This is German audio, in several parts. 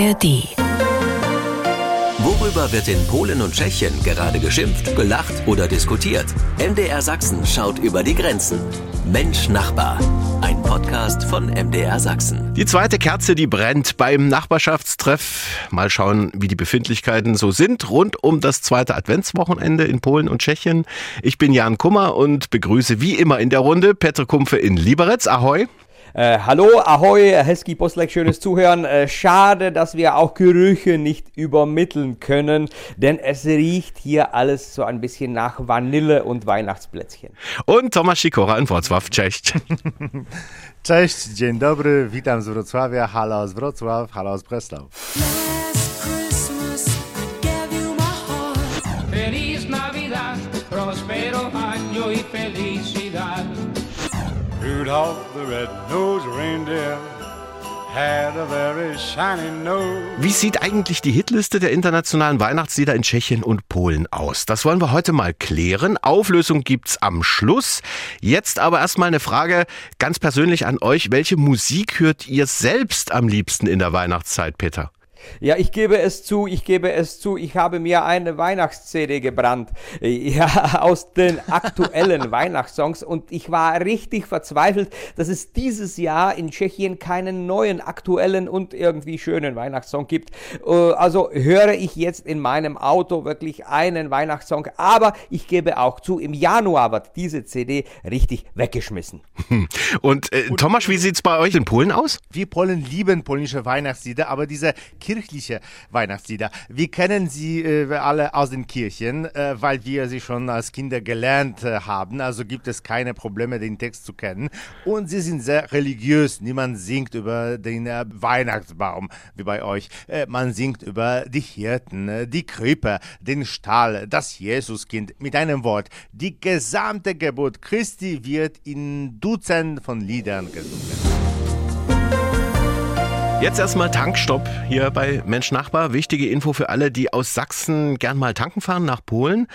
ARD. Worüber wird in Polen und Tschechien gerade geschimpft, gelacht oder diskutiert? MDR Sachsen schaut über die Grenzen. Mensch Nachbar. Ein Podcast von MDR Sachsen. Die zweite Kerze, die brennt beim Nachbarschaftstreff. Mal schauen, wie die Befindlichkeiten so sind rund um das zweite Adventswochenende in Polen und Tschechien. Ich bin Jan Kummer und begrüße wie immer in der Runde Petr Kumpfe in Liberec. Ahoi. Äh, hallo, ahoi, Hesky Postlek, schönes Zuhören. Äh, schade, dass wir auch Gerüche nicht übermitteln können, denn es riecht hier alles so ein bisschen nach Vanille und Weihnachtsplätzchen. Und Tomasz Sikora in Wrocław. Cześć. Cześć, dzień dobry, witam z Wrocławia, halo z Wrocław, halo z Breslau. Feliz Navidad, próspero año y felicidad. Rudolph the red-nosed reindeer had a very shiny nose. Wie sieht eigentlich die Hitliste der internationalen Weihnachtslieder in Tschechien und Polen aus? Das wollen wir heute mal klären. Auflösung gibt's am Schluss. Jetzt aber erstmal eine Frage ganz persönlich an euch. Welche Musik hört ihr selbst am liebsten in der Weihnachtszeit, Peter? Ja, ich gebe es zu, ich gebe es zu, ich habe mir eine Weihnachts-CD gebrannt, ja, aus den aktuellen Weihnachtssongs und ich war richtig verzweifelt, dass es dieses Jahr in Tschechien keinen neuen, aktuellen und irgendwie schönen Weihnachtssong gibt. Äh, Also höre ich jetzt in meinem Auto wirklich einen Weihnachtssong, aber ich gebe auch zu, im Januar wird diese CD richtig weggeschmissen. Und, äh, Tomasz, wie sieht's bei euch in Polen aus? Wir Polen lieben polnische Weihnachtslieder, aber diese kirchliche Weihnachtslieder, wir kennen sie äh, alle aus den Kirchen, äh, weil wir sie schon als Kinder gelernt äh, haben. Also gibt es keine Probleme, den Text zu kennen. Und sie sind sehr religiös. Niemand singt über den äh, Weihnachtsbaum wie bei euch. Äh, man singt über die Hirten, äh, die Krippe, den Stall, das Jesuskind. Mit einem Wort, die gesamte Geburt Christi wird in Dutzend von Liedern gesungen. Jetzt erstmal Tankstopp hier bei Mensch Nachbar. Wichtige Info für alle, die aus Sachsen gern mal tanken fahren nach Polen.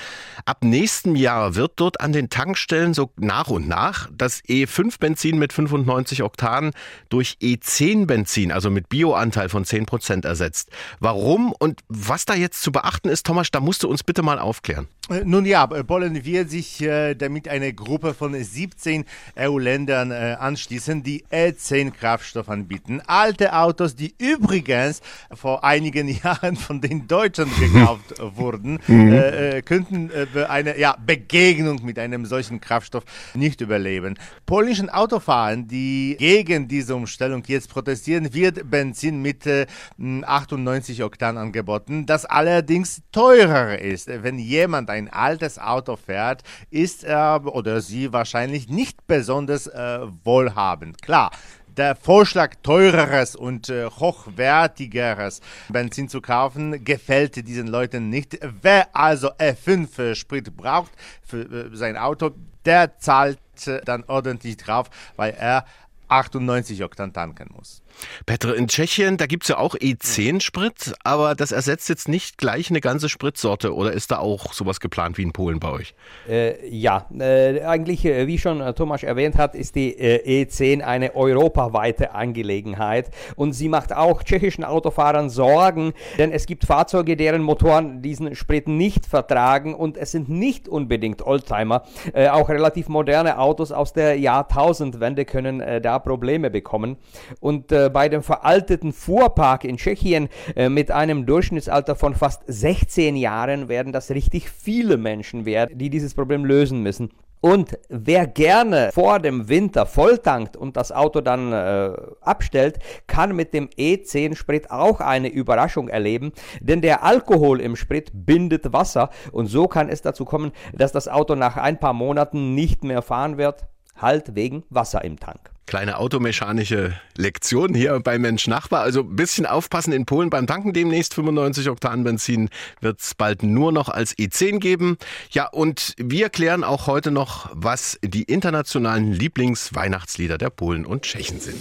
Ab nächstem Jahr wird dort an den Tankstellen so nach und nach das E5 Benzin mit 95 Oktan durch E10 Benzin, also mit Bioanteil von 10 Prozent ersetzt. Warum und was da jetzt zu beachten ist, Thomas, da musst du uns bitte mal aufklären. Äh, Nun ja, äh, Polen wird sich äh, damit eine Gruppe von 17 EU-Ländern äh, anschließen, die E10-Kraftstoff anbieten. Alte Autos, die übrigens vor einigen Jahren von den Deutschen gekauft wurden, äh, äh, könnten äh, eine ja, Begegnung mit einem solchen Kraftstoff nicht überleben. Polnischen Autofahrern, die gegen diese Umstellung jetzt protestieren, wird Benzin mit äh, 98 Oktan angeboten, das allerdings teurer ist. Wenn jemand ein altes Auto fährt, ist er oder sie wahrscheinlich nicht besonders äh, wohlhabend. Klar. Der Vorschlag, teureres und äh, hochwertigeres Benzin zu kaufen, gefällt diesen Leuten nicht. Wer also E5 äh, Sprit braucht für äh, sein Auto, der zahlt äh, dann ordentlich drauf, weil er 98 Oktan tanken muss. Petre, in Tschechien, da gibt's ja auch E10-Sprit, aber das ersetzt jetzt nicht gleich eine ganze Spritsorte oder ist da auch sowas geplant wie in Polen bei euch? Äh, ja, äh, eigentlich, äh, wie schon äh, Thomas erwähnt hat, ist die äh, E10 eine europaweite Angelegenheit und sie macht auch tschechischen Autofahrern Sorgen, denn es gibt Fahrzeuge, deren Motoren diesen Sprit nicht vertragen und es sind nicht unbedingt Oldtimer. Äh, auch relativ moderne Autos aus der Jahrtausendwende können da Probleme bekommen. Und äh, bei dem veralteten Fuhrpark in Tschechien äh, mit einem Durchschnittsalter von fast 16 Jahren werden das richtig viele Menschen werden, die dieses Problem lösen müssen. Und wer gerne vor dem Winter volltankt und das Auto dann äh, abstellt, kann mit dem E10-Sprit auch eine Überraschung erleben, denn der Alkohol im Sprit bindet Wasser und so kann es dazu kommen, dass das Auto nach ein paar Monaten nicht mehr fahren wird, halt wegen Wasser im Tank. Kleine automechanische Lektion hier bei Mensch Nachbar. Also ein bisschen aufpassen in Polen beim Tanken demnächst. 95 Oktan Benzin wird es bald nur noch als E10 geben. Ja, und wir klären auch heute noch, was die internationalen Lieblingsweihnachtslieder der Polen und Tschechen sind.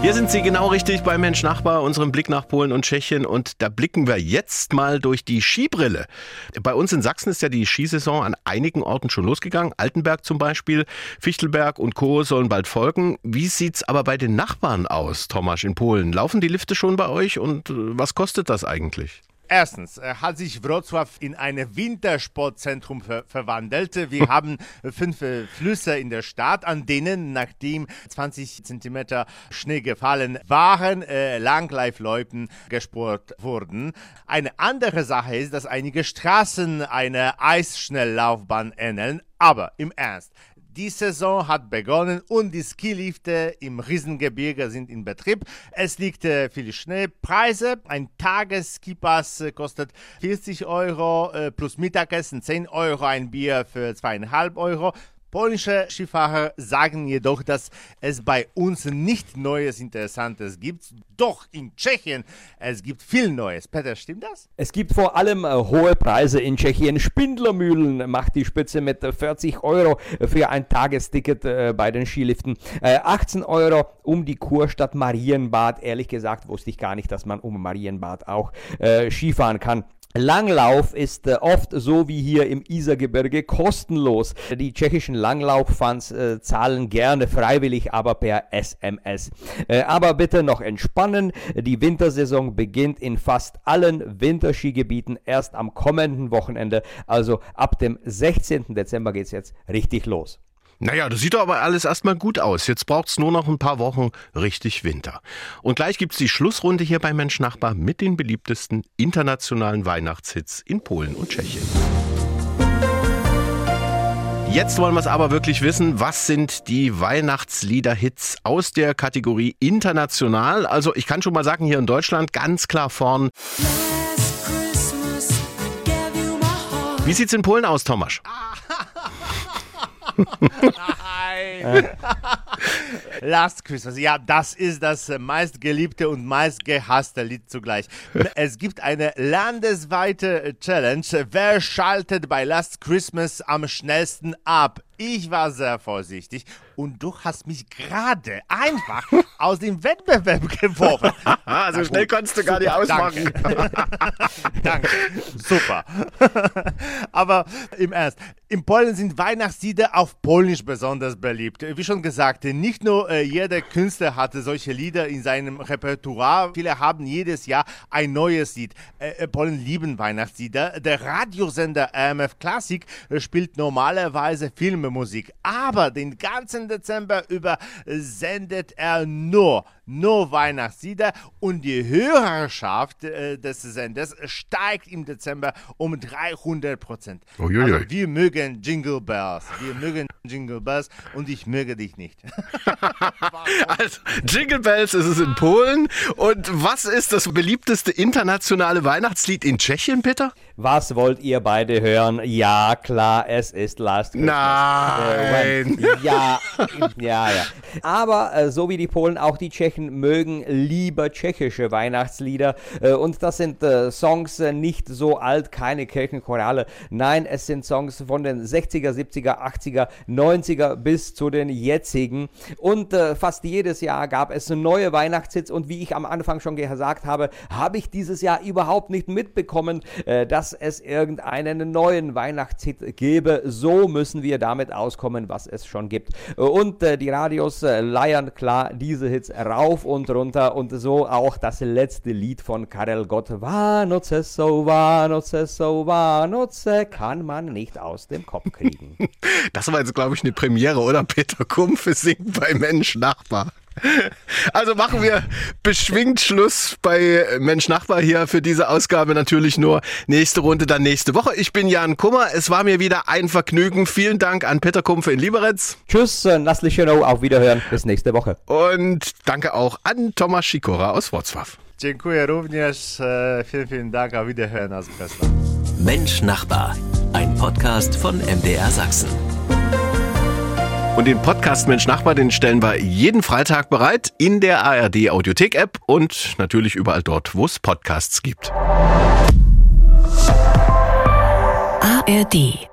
Hier sind Sie genau richtig bei Mensch Nachbar, unserem Blick nach Polen und Tschechien. Und da blicken wir jetzt mal durch die Skibrille. Bei uns in Sachsen ist ja die Skisaison an einigen Orten schon losgegangen. Altenberg zum Beispiel, Fichtelberg und Co. sollen bald folgen. Wie sieht's aber bei den Nachbarn aus, Tomasz, in Polen? Laufen die Lifte schon bei euch und äh, was kostet das eigentlich? Erstens äh, hat sich Wrocław in ein Wintersportzentrum ver verwandelt. Wir haben äh, fünf äh, Flüsse in der Stadt, an denen, nachdem 20 Zentimeter Schnee gefallen waren, äh, Langlaufloipen gespurt wurden. Eine andere Sache ist, dass einige Straßen eine Eisschnelllaufbahn ähneln. Aber im Ernst, die Saison hat begonnen und die Skilifte im Riesengebirge sind in Betrieb. Es liegt äh, viel Schnee. Preise: ein Tages-Skipass äh, kostet 40 Euro äh, plus Mittagessen 10 Euro, ein Bier für 2,5 Euro. Polnische Skifahrer sagen jedoch, dass es bei uns nicht Neues Interessantes gibt. Doch in Tschechien es gibt viel Neues. Peter, stimmt das? Es gibt vor allem äh, hohe Preise in Tschechien. Spindlermühlen macht die Spitze mit äh, 40 Euro für ein Tagesticket äh, bei den Skiliften. Äh, 18 Euro um die Kurstadt Marienbad. Ehrlich gesagt wusste ich gar nicht, dass man um Marienbad auch äh, Skifahren kann. Langlauf ist äh, oft so wie hier im Isergebirge kostenlos. Die tschechischen Langlaufans äh, zahlen gerne freiwillig, aber per SMS. Äh, aber bitte noch entspannen. Die Wintersaison beginnt in fast allen Winterskigebieten erst am kommenden Wochenende. Also ab dem 16. Dezember geht's jetzt richtig los. Naja, das sieht doch aber alles erstmal gut aus. Jetzt braucht's nur noch ein paar Wochen richtig Winter. Und gleich gibt's die Schlussrunde hier bei Mensch Nachbar mit den beliebtesten internationalen Weihnachtshits in Polen und Tschechien. Jetzt wollen wir es aber wirklich wissen. Was sind die Weihnachtslieder-Hits aus der Kategorie international? Also ich kann schon mal sagen, hier in Deutschland ganz klar vorn. Wie sieht's in Polen aus, Tomasz? Nein. Last Christmas. Ja, das ist das meistgeliebte und meistgehasste Lied zugleich. Es gibt eine landesweite Challenge. Wer schaltet bei Last Christmas am schnellsten ab? Ich war sehr vorsichtig und du hast mich gerade einfach aus dem Wettbewerb geworfen. So schnell konntest du gar nicht super, ausmachen. Danke. Danke. Super. Aber im Ernst, in Polen sind Weihnachtslieder auf Polnisch besonders beliebt. Wie schon gesagt, nicht nur äh, jeder Künstler hatte solche Lieder in seinem Repertoire. Viele haben jedes Jahr ein neues Lied. Äh, äh, Polen lieben Weihnachtslieder. Der Radiosender RMF Classic äh, spielt normalerweise Filmemusik, aber den ganzen Dezember über sendet er nur nur Weihnachtslieder und die Hörerschaft äh, des Senders steigt im Dezember um 300 Prozent. Also wir mögen Jingle Bells, wir mögen Jingle Bells und ich möge dich nicht. Also, Jingle Bells ist es in Polen. Und was ist das beliebteste internationale Weihnachtslied in Tschechien, Peter? Was wollt ihr beide hören? Ja, klar, es ist Last Christmas. Nein. Äh, ja, ja, ja. Aber äh, so wie die Polen, auch die Tschechen mögen lieber tschechische Weihnachtslieder. Äh, und das sind äh, Songs äh, nicht so alt, keine Kirchenchorale. Nein, es sind Songs von den 60er, 70er, 80er, 90er bis zu den jetzigen. Und äh, fast jedes Jahr gab es neue Weihnachtshits. Und wie ich am Anfang schon gesagt habe, habe ich dieses Jahr überhaupt nicht mitbekommen, äh, dass es irgendeinen neuen Weihnachtshit gäbe. So müssen wir damit auskommen, was es schon gibt. Und äh, die Radios äh, leiern klar diese Hits rauf und runter und so auch das letzte Lied von Karel Gott. Vánoce so, Vánoce so, Vánoce kann man nicht aus dem Kopf kriegen. Das war jetzt, glaube ich, eine Premiere, oder? Peter Kumpfe singt bei Mensch Nachbar. Also machen wir beschwingt Schluss bei Mensch Nachbar hier für diese Ausgabe. Natürlich nur nächste Runde, dann nächste Woche. Ich bin Jan Kummer. Es war mir wieder ein Vergnügen. Vielen Dank an Peter Kumpfe in Liberec. Tschüss, äh, Naslicheno, auf Wiederhören, bis nächste Woche. Und danke auch an Thomas Schikora aus Wrocław. Dziękuję również. E, Vielen, vielen Dank. Auf Wiederhören aus Breslau. Mensch Nachbar, ein Podcast von MDR Sachsen. Und den Podcast Mensch Nachbar, den stellen wir jeden Freitag bereit in der ARD Audiothek App und natürlich überall dort, wo es Podcasts gibt. ARD